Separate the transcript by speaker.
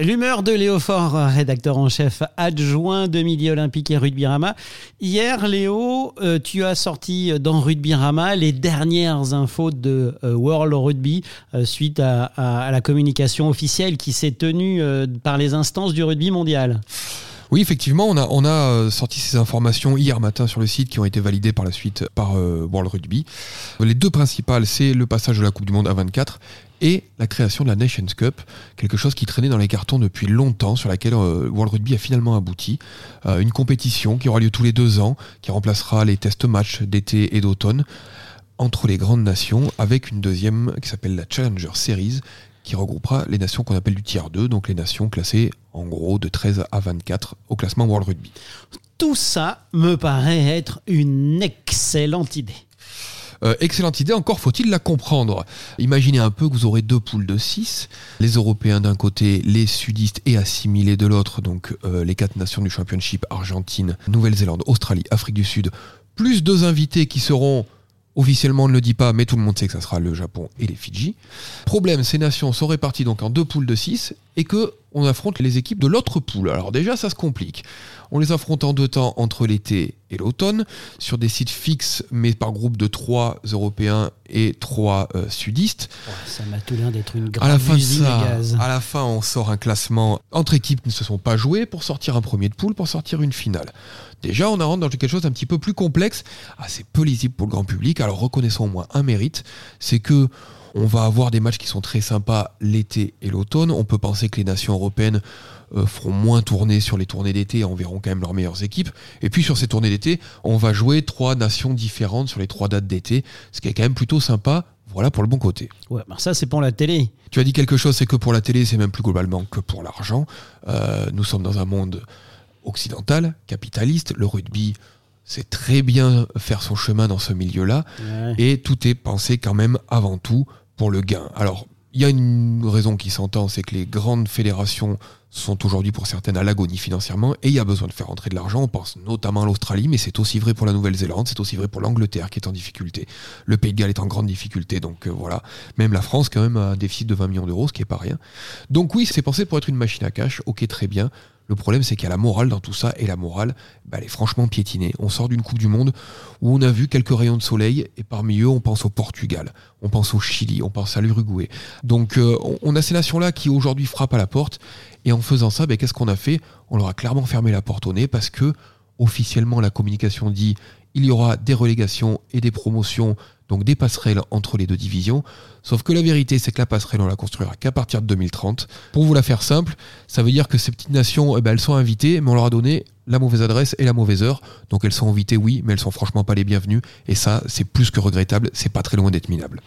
Speaker 1: L'humeur de Léo Faure, rédacteur en chef adjoint de Midi Olympique et Rugby Rama. Hier, Léo, euh, tu as sorti dans Rugby Rama les dernières infos de euh, World Rugby euh, suite à, la communication officielle qui s'est tenue par les instances du rugby mondial.
Speaker 2: Oui, effectivement, on a, a sorti ces informations hier matin sur le site qui ont été validées par la suite par World Rugby. Les deux principales, c'est le passage de la Coupe du Monde à 24 et la création de la Nations Cup, quelque chose qui traînait dans les cartons depuis longtemps, sur laquelle euh, World Rugby a finalement abouti. Euh, une compétition qui aura lieu tous les deux ans, qui remplacera les test matchs d'été et d'automne entre les grandes nations, avec une deuxième qui s'appelle la Challenger Series, qui regroupera les nations qu'on appelle du tiers 2, donc les nations classées en gros de 13 à 24 au classement World Rugby.
Speaker 1: Tout ça me paraît être une excellente idée.
Speaker 2: Euh, excellente idée, encore faut-il la comprendre. Imaginez un peu que vous aurez deux poules de 6, les Européens d'un côté, les sudistes et assimilés de l'autre, donc euh, les quatre nations du championship, Argentine, Nouvelle-Zélande, Australie, Afrique du Sud, plus deux invités qui seront Officiellement, on ne le dit pas, mais tout le monde sait que ça sera le Japon et les Fidji. Problème, ces nations sont réparties donc en deux poules de 6 et que on affronte les équipes de l'autre poule. Alors déjà, ça se complique. On les affronte en deux temps entre l'été et l'automne, sur des sites fixes, mais par groupe de trois Européens et trois euh, sudistes.
Speaker 1: ça m'a tout l'air d'être une grande à la fin de ça,
Speaker 2: À la fin, on sort un classement entre équipes qui ne se sont pas jouées pour sortir un premier de poule, pour sortir une finale. Déjà, on rentre dans quelque chose d'un petit peu plus complexe, assez peu lisible pour le grand public. Alors reconnaissons au moins un mérite, c'est que on va avoir des matchs qui sont très sympas l'été et l'automne. On peut penser que les nations européennes euh, feront moins tourner sur les tournées d'été, enverront quand même leurs meilleures équipes. Et puis sur ces tournées d'été, on va jouer trois nations différentes sur les trois dates d'été, ce qui est quand même plutôt sympa. Voilà pour le bon côté.
Speaker 1: Ouais, ben ça c'est pour la télé.
Speaker 2: Tu as dit quelque chose, c'est que pour la télé, c'est même plus globalement que pour l'argent. Euh, nous sommes dans un monde occidental, capitaliste. Le rugby, c'est très bien faire son chemin dans ce milieu-là. Et tout est pensé quand même avant tout pour le gain. Alors, il y a une raison qui s'entend, c'est que les grandes fédérations sont aujourd'hui pour certaines à l'agonie financièrement et il y a besoin de faire entrer de l'argent. On pense notamment à l'Australie, mais c'est aussi vrai pour la Nouvelle-Zélande, c'est aussi vrai pour l'Angleterre qui est en difficulté. Le Pays de Galles est en grande difficulté, donc euh, voilà. Même la France quand même a un déficit de 20 millions d'euros, ce qui est pas rien. Donc oui, c'est pensé pour être une machine à cash, ok très bien. Le problème, c'est qu'il y a la morale dans tout ça, et la morale, bah, elle est franchement piétinée. On sort d'une Coupe du Monde où on a vu quelques rayons de soleil, et parmi eux, on pense au Portugal, on pense au Chili, on pense à l'Uruguay. Donc, euh, on a ces nations-là qui aujourd'hui frappent à la porte, et en faisant ça, bah, qu'est-ce qu'on a fait? On leur a clairement fermé la porte au nez parce que officiellement, la communication dit il y aura des relégations et des promotions donc des passerelles entre les deux divisions. Sauf que la vérité, c'est que la passerelle, on la construira qu'à partir de 2030. Pour vous la faire simple, ça veut dire que ces petites nations, eh ben, elles sont invitées, mais on leur a donné la mauvaise adresse et la mauvaise heure. Donc elles sont invitées, oui, mais elles sont franchement pas les bienvenues. Et ça, c'est plus que regrettable, c'est pas très loin d'être minable.